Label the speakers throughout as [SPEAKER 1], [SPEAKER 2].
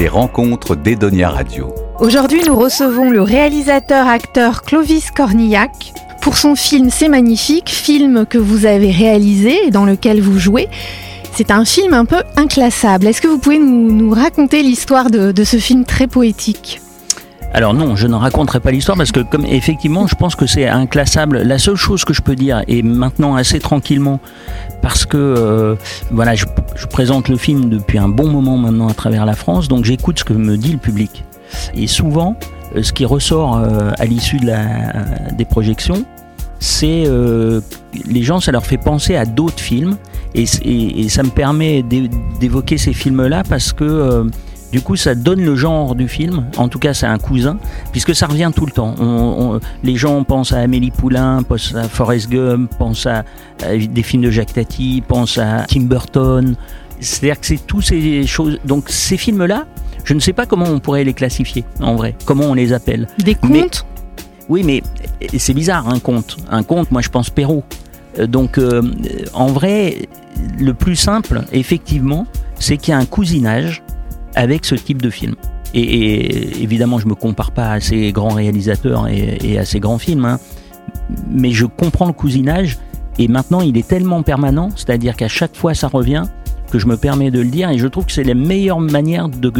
[SPEAKER 1] les rencontres d'Edonia Radio.
[SPEAKER 2] Aujourd'hui, nous recevons le réalisateur-acteur Clovis Cornillac pour son film C'est magnifique, film que vous avez réalisé et dans lequel vous jouez. C'est un film un peu inclassable. Est-ce que vous pouvez nous, raconter l'histoire de, de ce film très poétique?
[SPEAKER 3] Alors non, je ne raconterai pas l'histoire parce que comme effectivement, je pense que c'est inclassable. La seule chose que je peux dire, et maintenant assez tranquillement, parce que euh, voilà, je, présente le film depuis un bon moment maintenant à travers la France, donc j'écoute ce que me dit le public. Et souvent, euh, ce qui ressort euh, à l'issue de des projections, c'est les gens, ça leur fait penser à d'autres films, et, et, et, ça me permet d'évoquer ces films-là parce que du coup, ça donne le genre du film. En tout cas, c'est un cousin, puisque ça revient tout le temps. les gens pensent à Amélie Poulain, pensent à Forrest Gump, pensent à, des films de Jacques Tati, pensent à Tim Burton. C'est-à-dire que c'est tous ces choses. Donc, ces films-là, je ne sais pas comment on pourrait les classifier, en vrai. Comment on les appelle.
[SPEAKER 2] Des contes
[SPEAKER 3] Oui, mais c'est bizarre, un conte. Un conte, moi, je pense Perrault. Euh, donc, euh, en vrai, le plus simple, effectivement, c'est qu'il y a un cousinage avec ce type de film. Et, évidemment, je me compare pas à ces grands réalisateurs et, à ces grands films, hein. mais je comprends le cousinage. Et maintenant, il est tellement permanent, c'est-à-dire qu'à chaque fois, ça revient, que je me permets de le dire. Et je trouve que c'est la meilleure manière de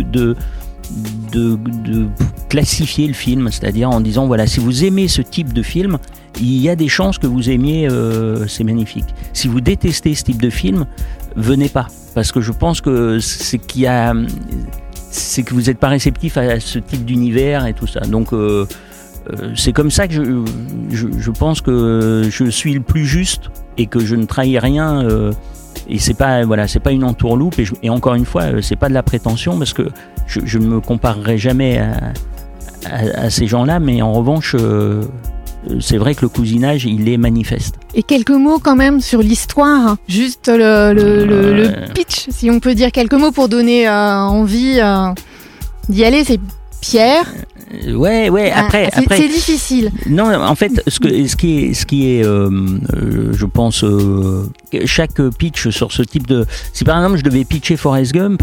[SPEAKER 3] classifier le film, c'est-à-dire en disant voilà, si vous aimez ce type de film, il y a des chances que vous aimiez, euh, c'est magnifique. Si vous détestez ce type de film, venez pas parce que je pense que c'est qu'il a c'est que vous n'êtes pas réceptif à ce type d'univers et tout ça. Donc euh, euh, c'est comme ça que je, je, pense que je suis le plus juste et que je ne trahis rien. Euh, et c'est pas voilà, c'est pas une entourloupe et, et encore une fois, c'est pas de la prétention parce que je, ne me comparerai jamais à, ces gens-là, mais en revanche, c'est vrai que le cousinage, il est manifeste.
[SPEAKER 2] Et quelques mots quand même sur l'histoire, juste le, pitch, si on peut dire quelques mots pour donner euh, envie euh, d'y aller. C'est Pierre.
[SPEAKER 3] Euh, ouais, ouais. Ah, après,
[SPEAKER 2] c'est, c'est difficile.
[SPEAKER 3] Non, en fait, ce, que, ce qui est, ce qui est, je pense, chaque pitch sur ce type de. Si par exemple je devais pitcher Forrest Gump,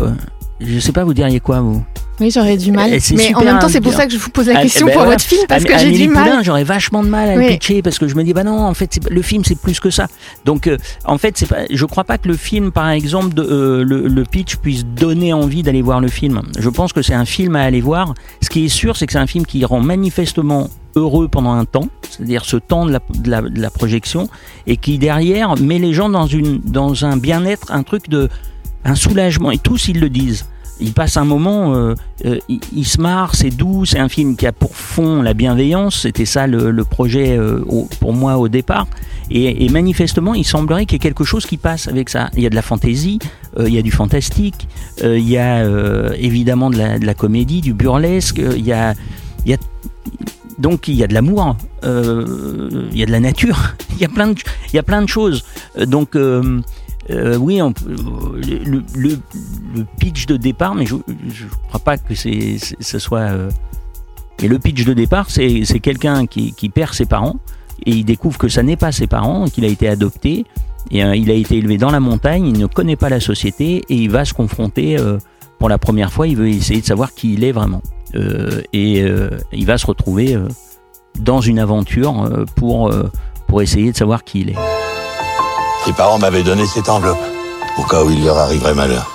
[SPEAKER 3] je sais pas, vous diriez quoi vous?
[SPEAKER 2] Oui, j'aurais du mal. Mais en même temps, c'est pour ça que je vous pose la ah, question eh ben pour votre film, parce que j'ai du mal.
[SPEAKER 3] J'aurais vachement de mal à le pitcher, parce que je me dis, bah non, en fait, le film, c'est plus que ça. Donc, euh, en fait, pas, je crois pas que le film, par exemple, de, euh, le, le, pitch puisse donner envie d'aller voir le film. Je pense que c'est un film à aller voir. Ce qui est sûr, c'est que c'est un film qui rend manifestement heureux pendant un temps, c'est-à-dire ce temps de la, de, la, de la, projection, et qui derrière met les gens dans, une, dans un bien-être, un truc de, un soulagement, et tous ils le disent il passe un moment, euh, euh, il, se marre, c'est doux, c'est un film qui a pour fond la bienveillance, c'était ça le, projet euh, pour moi au départ. Et, manifestement, il semblerait qu'il y ait quelque chose qui passe avec ça. Il y a de la fantaisie, il y a du fantastique, il y a évidemment de la, comédie, du burlesque, il y a, il y a donc il y a de l'amour, il y a de la nature, il y a plein de, il y a plein de choses. Donc euh, oui, le, pitch de départ, mais je ne crois pas que ce soit. Euh, mais le pitch de départ, c'est, quelqu'un qui, qui, perd ses parents et il découvre que ça n'est pas ses parents, qu'il a été adopté et euh, il a été élevé dans la montagne, il ne connaît pas la société et il va se confronter pour la première fois. Il veut essayer de savoir qui il est vraiment et il va se retrouver dans une aventure pour pour essayer de savoir qui il est.
[SPEAKER 4] Tes parents m'avaient donné cette enveloppe, au cas où il leur arriverait malheur.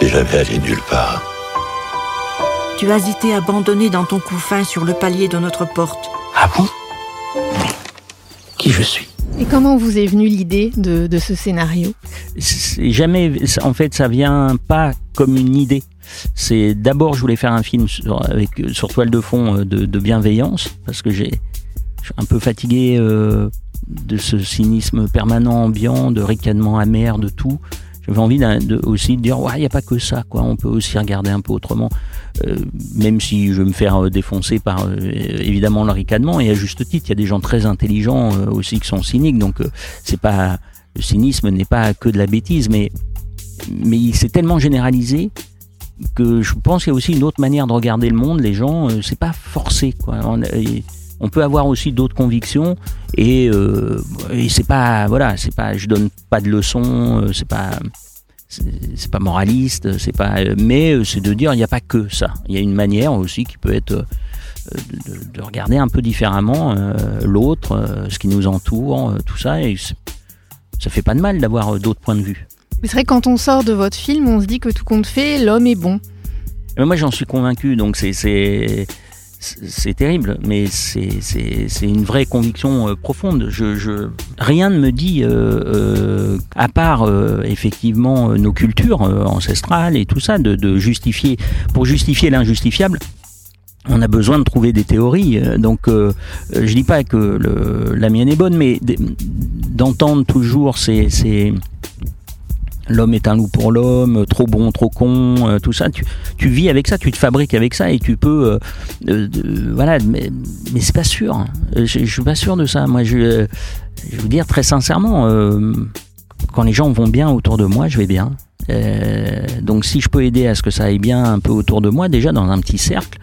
[SPEAKER 4] Et j'avais allé nulle part.
[SPEAKER 5] Tu as été abandonné dans ton couffin sur le palier de notre porte.
[SPEAKER 4] Ah bon? Qui je suis?
[SPEAKER 2] Et comment vous est venue l'idée de, ce scénario?
[SPEAKER 3] Jamais, en fait, ça vient pas comme une idée. C'est d'abord, je voulais faire un film sur, avec, sur toile de fond euh, de, bienveillance, parce que j'ai, je suis un peu fatigué euh, de ce cynisme permanent ambiant, de ricanement amer, de tout. J'avais envie aussi de dire, ouais, il n'y a pas que ça, quoi. On peut aussi regarder un peu autrement, euh, même si je vais me faire euh, défoncer par euh, évidemment le ricanement et à juste titre. Il y a des gens très intelligents aussi qui sont cyniques, donc pas le cynisme n'est pas que de la bêtise, mais mais il s'est tellement généralisé que je pense qu'il y a aussi une autre manière de regarder le monde. Les gens, c'est pas forcé, quoi. On peut avoir aussi d'autres convictions et, euh, et c'est pas voilà, c'est pas, je donne pas de leçons, euh, c'est pas, c'est pas moraliste, c'est pas, mais c'est de dire il n'y a pas que ça. Il y a une manière aussi qui peut être de, de regarder un peu différemment l'autre, ce qui nous entoure, tout ça. Et ça fait pas de mal d'avoir d'autres points de vue.
[SPEAKER 2] Mais c'est vrai que quand on sort de votre film, on se dit que tout compte fait, l'homme est bon.
[SPEAKER 3] Mais moi j'en suis convaincu, donc c'est c'est terrible, mais c'est une vraie conviction euh, profonde. Rien ne me dit, euh, euh, à part effectivement nos cultures ancestrales et tout ça, de, justifier, pour justifier l'injustifiable, on a besoin de trouver des théories. Donc, je dis pas que la mienne est bonne, mais d'entendre toujours ces l'homme est un loup pour l'homme, trop bon, trop con, euh, tout ça. Tu, vis avec ça, tu te fabriques avec ça et tu peux, euh, euh, voilà. Mais, c'est pas sûr. Je, je, suis pas sûr de ça. Moi, je, je veux dire très sincèrement, quand les gens vont bien autour de moi, je vais bien. donc, si je peux aider à ce que ça aille bien un peu autour de moi, déjà dans un petit cercle,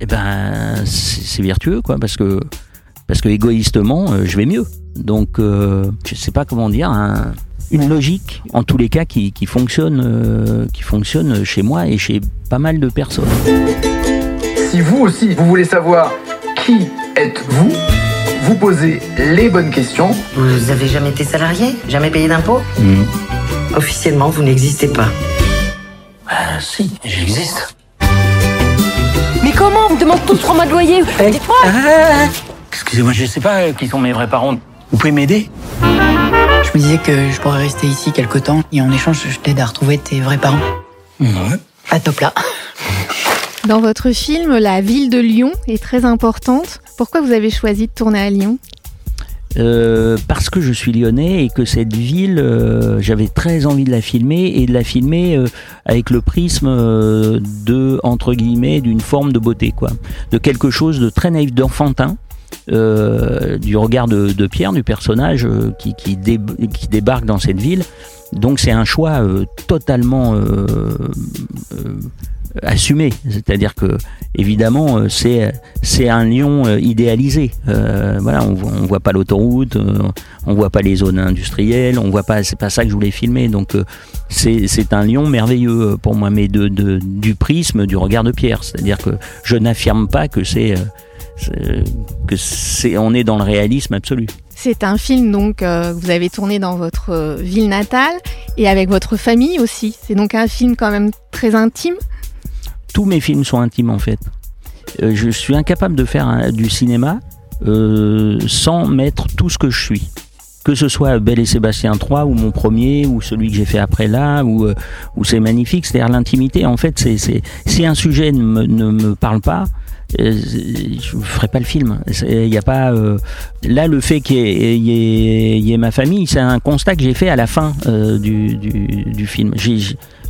[SPEAKER 3] eh ben, c'est vertueux, quoi, parce que parce que égoïstement, je vais mieux. Donc, je sais pas comment dire. Hein, une logique, en tous les cas, qui, fonctionne, euh, qui fonctionne chez moi et chez pas mal de personnes.
[SPEAKER 6] Si vous aussi, vous voulez savoir qui êtes-vous, vous posez les bonnes questions.
[SPEAKER 7] Vous avez jamais été salarié? Jamais payé d'impôts? Officiellement, vous n'existez pas.
[SPEAKER 3] Ah si, j'existe.
[SPEAKER 8] Mais comment? On me demande tous trois mois de loyer
[SPEAKER 3] eh, Dites-moi ah, Excusez-moi, je sais pas qui sont mes vrais parents. Vous pouvez m'aider?
[SPEAKER 9] Je me disais que je pourrais rester ici quelque temps et en échange, je t'aide à retrouver tes vrais parents.
[SPEAKER 3] Ouais.
[SPEAKER 9] À top là.
[SPEAKER 2] Dans votre film, la ville de Lyon est très importante. Pourquoi vous avez choisi de tourner à Lyon?
[SPEAKER 3] Euh, parce que je suis lyonnais et que cette ville, euh, j'avais très envie de la filmer et de la filmer euh, avec le prisme de entre guillemets d'une forme de beauté, quoi, de quelque chose de très naïf, d'enfantin, euh, du regard de, Pierre, du personnage euh, qui, débarque dans cette ville. Donc c'est un choix euh, totalement assumé, c'est-à-dire que évidemment c'est un lion idéalisé. voilà, on, on voit pas l'autoroute, on voit pas les zones industrielles, on voit pas, c'est pas ça que je voulais filmer. Donc c'est un lion merveilleux pour moi, mais du prisme du regard de Pierre, c'est-à-dire que je n'affirme pas que c'est que c'est, on est dans le réalisme absolu.
[SPEAKER 2] C'est un film donc euh, que vous avez tourné dans votre euh, ville natale et avec votre famille aussi. C'est donc un film quand même très intime.
[SPEAKER 3] Tous mes films sont intimes en fait. Euh, je suis incapable de faire du cinéma sans mettre tout ce que je suis que ce soit Belle et Sébastien 3 ou mon premier ou celui que j'ai fait après là ou, ou c'est magnifique c'est-à-dire l'intimité en fait c'est, c'est si un sujet ne me, ne me parle pas euh, je ferai pas le film. Il n'y a pas euh, là le fait qu'il y, ait ma famille, c'est un constat que j'ai fait à la fin euh, du, du, film.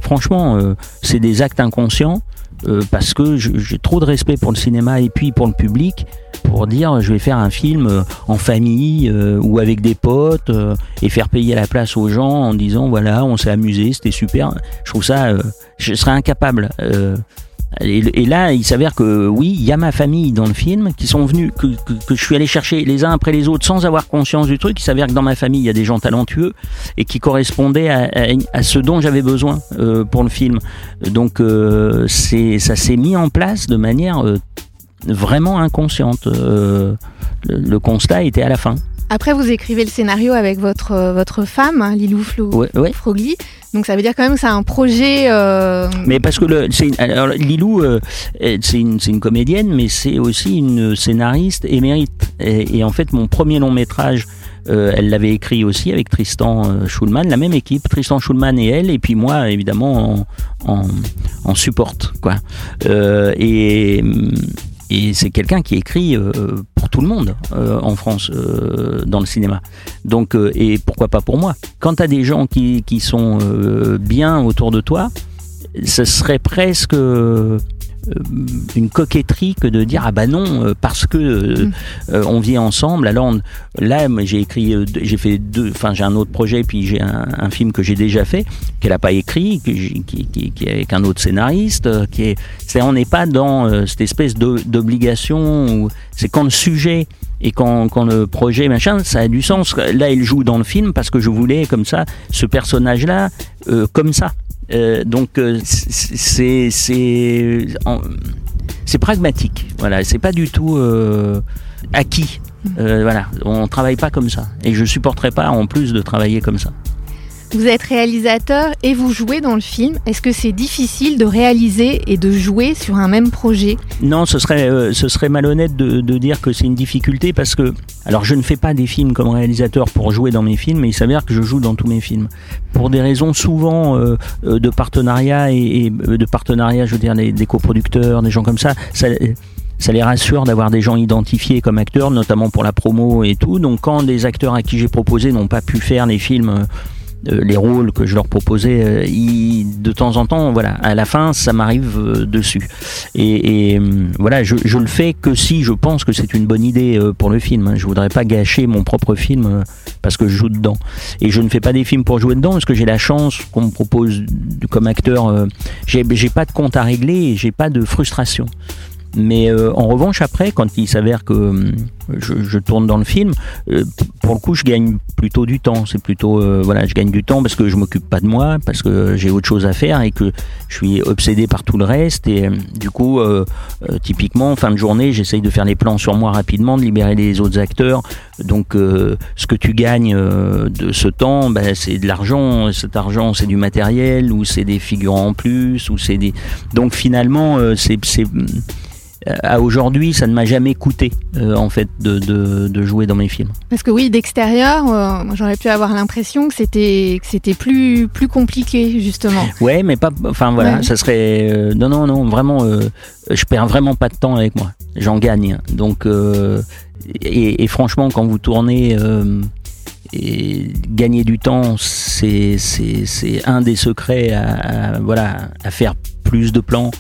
[SPEAKER 3] franchement, c'est des actes inconscients parce que j'ai trop de respect pour le cinéma et puis pour le public pour dire je vais faire un film en famille ou avec des potes et faire payer la place aux gens en disant voilà on s'est amusé c'était super. Je trouve ça je serais incapable et, là, il s'avère que oui, il y a ma famille dans le film qui sont venus, que, je suis allé chercher les uns après les autres sans avoir conscience du truc. Il s'avère que dans ma famille, il y a des gens talentueux et qui correspondaient à, ce dont j'avais besoin euh, pour le film. Donc, euh, ça s'est mis en place de manière euh, vraiment inconsciente. Le, constat était à la fin.
[SPEAKER 2] Après, vous écrivez le scénario avec votre, votre femme, hein, Lilou Flo, Frogli. Donc ça veut dire quand même que c'est un projet. Euh...
[SPEAKER 3] Mais parce que le, alors, Lilou, euh, c'est une, une, comédienne, mais c'est aussi une scénariste émérite. Et, et, en fait, mon premier long métrage, euh, elle l'avait écrit aussi avec Tristan euh, Schulman, la même équipe, Tristan Schulman et elle, et puis moi évidemment en, en, en support quoi. Euh, et et c'est quelqu'un qui écrit euh, pour tout le monde euh, en France euh, dans le cinéma. Donc et pourquoi pas pour moi. Quand tu des gens qui, qui sont bien autour de toi, ce serait presque euh, une coquetterie que de dire ah bah non euh, parce que euh, mm. on vit ensemble alors là j'ai écrit j'ai fait deux enfin j'ai un autre projet puis j'ai un, film que j'ai déjà fait qu'elle a pas écrit qui, qui, qui, est avec un autre scénariste qui est c'est on n'est pas dans cette espèce d'obligation c'est quand le sujet et quand, quand, le projet machin, ça a du sens. Là, il joue dans le film parce que je voulais comme ça ce personnage-là euh, comme ça. Euh, donc euh, c'est c'est pragmatique. Voilà, c'est pas du tout euh, acquis. Euh, voilà, on travaille pas comme ça. Et je supporterais pas en plus de travailler comme ça.
[SPEAKER 2] Vous êtes réalisateur et vous jouez dans le film. Est-ce que c'est difficile de réaliser et de jouer sur un même projet?
[SPEAKER 3] Non, ce serait, euh, malhonnête de, dire que c'est une difficulté parce que, alors je ne fais pas des films comme réalisateur pour jouer dans mes films, mais il s'avère que je joue dans tous mes films. Pour des raisons souvent euh, euh, de partenariat et, de partenariat, je veux dire, des, coproducteurs, des gens comme ça, ça ça les rassure d'avoir des gens identifiés comme acteurs, notamment pour la promo et tout. Donc quand des acteurs à qui j'ai proposé n'ont pas pu faire les films, les rôles que je leur proposais, euh, ils- de temps en temps, voilà, à la fin, ça m'arrive euh, dessus. Et, et, voilà, je, je le fais que si je pense que c'est une bonne idée euh, pour le film. hein. Je voudrais pas gâcher mon propre film euh, parce que je joue dedans. Et je ne fais pas des films pour jouer dedans parce que j'ai la chance qu'on me propose comme acteur. euh, j'ai pas de compte à régler j'ai pas de frustration. Mais euh, en revanche, après, quand il s'avère que hum, je, tourne dans le film, euh, pour le coup, je gagne plutôt du temps. C'est plutôt, euh, voilà, je gagne du temps parce que je m'occupe pas de moi, parce que j'ai autre chose à faire et que je suis obsédé par tout le reste. Et euh, du coup, euh, euh, typiquement, en fin de journée, j'essaye de faire les plans sur moi rapidement, de libérer les autres acteurs. Donc, ce que tu gagnes de ce temps, ben, c'est de l'argent. Cet argent, c'est du matériel ou c'est des figurants en plus ou c'est des. Donc, finalement, c'est c'est à aujourd'hui, ça ne m'a jamais coûté euh, en fait de, de, de jouer dans mes films.
[SPEAKER 2] Parce que oui, d'extérieur, euh, j'aurais pu avoir l'impression que c'était que c'était plus plus compliqué justement.
[SPEAKER 3] Ouais, mais pas. Enfin voilà,
[SPEAKER 2] Ouais.
[SPEAKER 3] ça serait. euh, non, non, non, vraiment, euh, je perds vraiment pas de temps avec moi. J'en gagne. Donc, euh, et, et franchement, quand vous tournez. euh, et gagner du temps, c'est c'est c'est un des secrets à, à- voilà à faire plus de plans,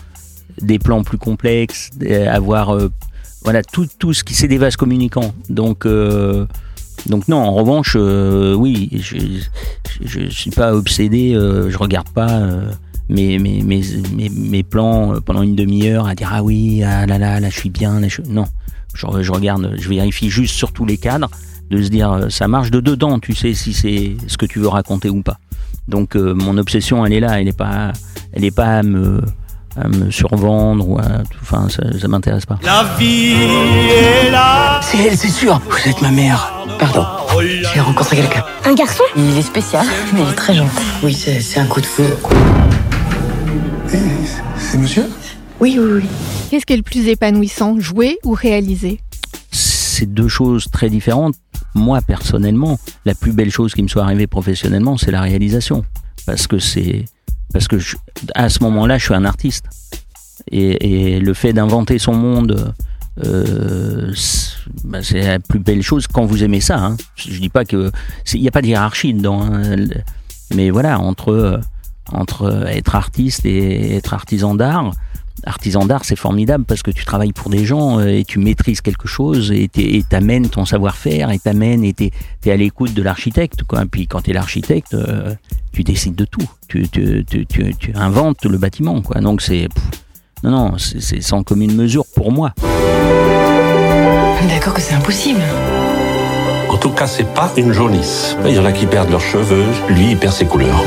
[SPEAKER 3] des plans plus complexes, avoir euh, voilà tout tout ce qui c'est des vases communicants. Donc euh, donc non, en revanche, euh, oui, je, je, je suis pas obsédé, je regarde pas mes, mes, mes, mes, plans pendant une demi-heure à dire ah oui, ah là là, là je suis bien, là, je... non, je, regarde, je vérifie juste sur tous les cadres, de se dire ça marche de dedans, tu sais si c'est ce que tu veux raconter ou pas. Donc mon obsession, elle est là, elle est pas, elle est pas à me, à me survendre ou à, enfin ça, ça m'intéresse pas.
[SPEAKER 10] La vie est là.
[SPEAKER 9] C'est elle, c'est sûr. Vous êtes ma mère. Pardon. J'ai rencontré quelqu'un.
[SPEAKER 8] Un garçon?
[SPEAKER 9] Il est spécial, mais il est très gentil. Oui, c'est c'est un coup de feu.
[SPEAKER 6] C'est monsieur?
[SPEAKER 9] Oui, oui, oui.
[SPEAKER 2] Qu'est-ce qui est le plus épanouissant, jouer ou réaliser?
[SPEAKER 3] C'est deux choses très différentes. Moi, personnellement, la plus belle chose qui me soit arrivée professionnellement, c'est la réalisation. Parce que c'est. Parce que je- à ce moment-là, je suis un artiste. Et, le fait d'inventer son monde, euh, c'est bah, c'est la plus belle chose quand vous aimez ça. hein. Je dis pas que. Il n'y a pas de hiérarchie dedans. hein. Mais voilà, entre, euh, entre être artiste et être artisan d'art, artisan d'art, c'est formidable parce que tu travailles pour des gens euh, et tu maîtrises quelque chose et t'amènes ton savoir-faire et t'amènes et t'es es à l'écoute de l'architecte. quoi. Puis quand t'es l'architecte, euh, tu décides de tout. Tu, tu, tu, tu, tu inventes le bâtiment. Quoi. Donc c'est... Non, non, c'est sans commune mesure pour moi.
[SPEAKER 9] D'accord que c'est impossible.
[SPEAKER 11] En tout cas, c'est pas une jaunisse. Il y en a qui perdent leurs cheveux, lui, il perd ses couleurs.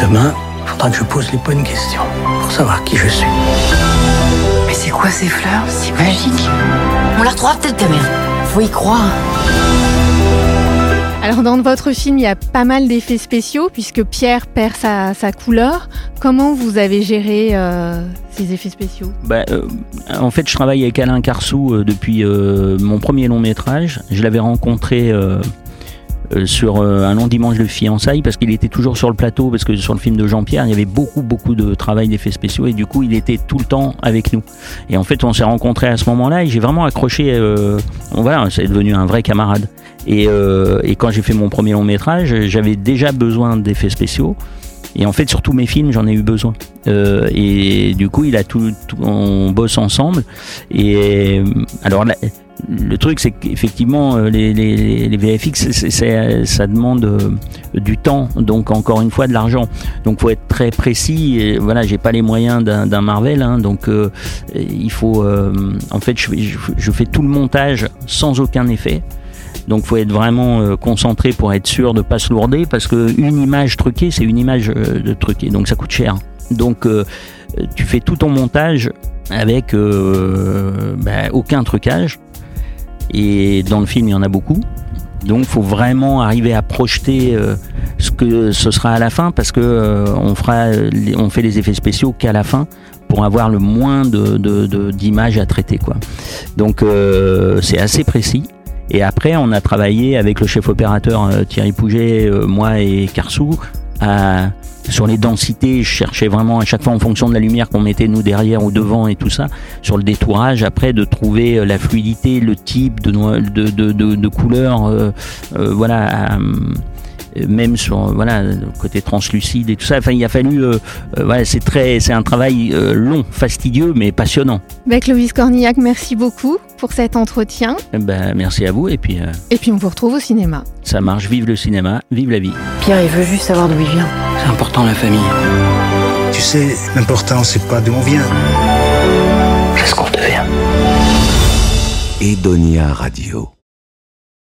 [SPEAKER 9] Demain, faudra que je pose les bonnes questions pour savoir qui je suis. Mais c'est quoi ces fleurs? C'est magique. On la retrouvera peut-être, ta mère. Faut y croire.
[SPEAKER 2] Alors dans votre film, il y a pas mal d'effets spéciaux puisque Pierre perd sa, sa couleur. Comment vous avez géré euh, ces effets spéciaux?
[SPEAKER 3] Bah, euh, en fait, je travaille avec Alain Carsou euh, depuis euh, mon premier long métrage. Je l'avais rencontré sur euh, un long dimanche de fiançailles parce qu'il était toujours sur le plateau parce que sur le film de Jean-Pierre, il y avait beaucoup beaucoup de travail d'effets spéciaux et du coup, il était tout le temps avec nous. Et en fait, on s'est rencontrés à ce moment-là et j'ai vraiment accroché. Euh, on voilà, c'est devenu un vrai camarade. Et, euh, et quand j'ai fait mon premier long métrage, j'avais déjà besoin d'effets spéciaux. Et en fait, sur tous mes films, j'en ai eu besoin. Euh, et du coup, il a tout, tout- on bosse ensemble. Et euh, alors, le truc, c'est qu'effectivement, euh, les, les, VFX, c'est- ça demande euh, du temps, donc encore une fois de l'argent. Donc, faut être très précis. Et voilà, j'ai pas les moyens d'un Marvel, hein, donc euh, il faut. euh, en fait, je, fais- tout le montage sans aucun effet. Donc faut être vraiment euh, concentré pour être sûr de pas se lourder parce que une image truquée, c'est une image euh, de truquée, donc ça coûte cher. Donc euh, tu fais tout ton montage avec euh, bah, aucun trucage. Et dans le film, il y en a beaucoup. Donc faut vraiment arriver à projeter euh, ce que ce sera à la fin parce que euh, on fera on fait les effets spéciaux qu'à la fin pour avoir le moins de d'images à traiter quoi. Donc euh, c'est assez précis. Et après on a travaillé avec le chef opérateur euh, Thierry Pouget, moi et Carsou à- sur les densités, je cherchais vraiment à chaque fois en fonction de la lumière qu'on mettait nous derrière ou devant et tout ça, sur le détourage, après de trouver euh, la fluidité, le type de, de, de, de, de couleur, euh, euh, voilà, euh, même sur voilà le côté translucide et tout ça. Enfin, il a fallu, euh, euh, voilà, c'est très, c'est un travail euh, long, fastidieux, mais passionnant.
[SPEAKER 2] Ben, Clovis Cornillac, merci beaucoup pour cet entretien.
[SPEAKER 3] Eh Ben, merci à vous et puis euh,
[SPEAKER 2] Et puis on vous retrouve au cinéma.
[SPEAKER 3] ça marche. Vive le cinéma, vive la vie.
[SPEAKER 9] Pierre, il veut juste savoir d'où il vient.
[SPEAKER 3] C'est important la famille.
[SPEAKER 12] Tu sais, l'important, c'est pas d'où on vient.
[SPEAKER 1] Edonia Radio.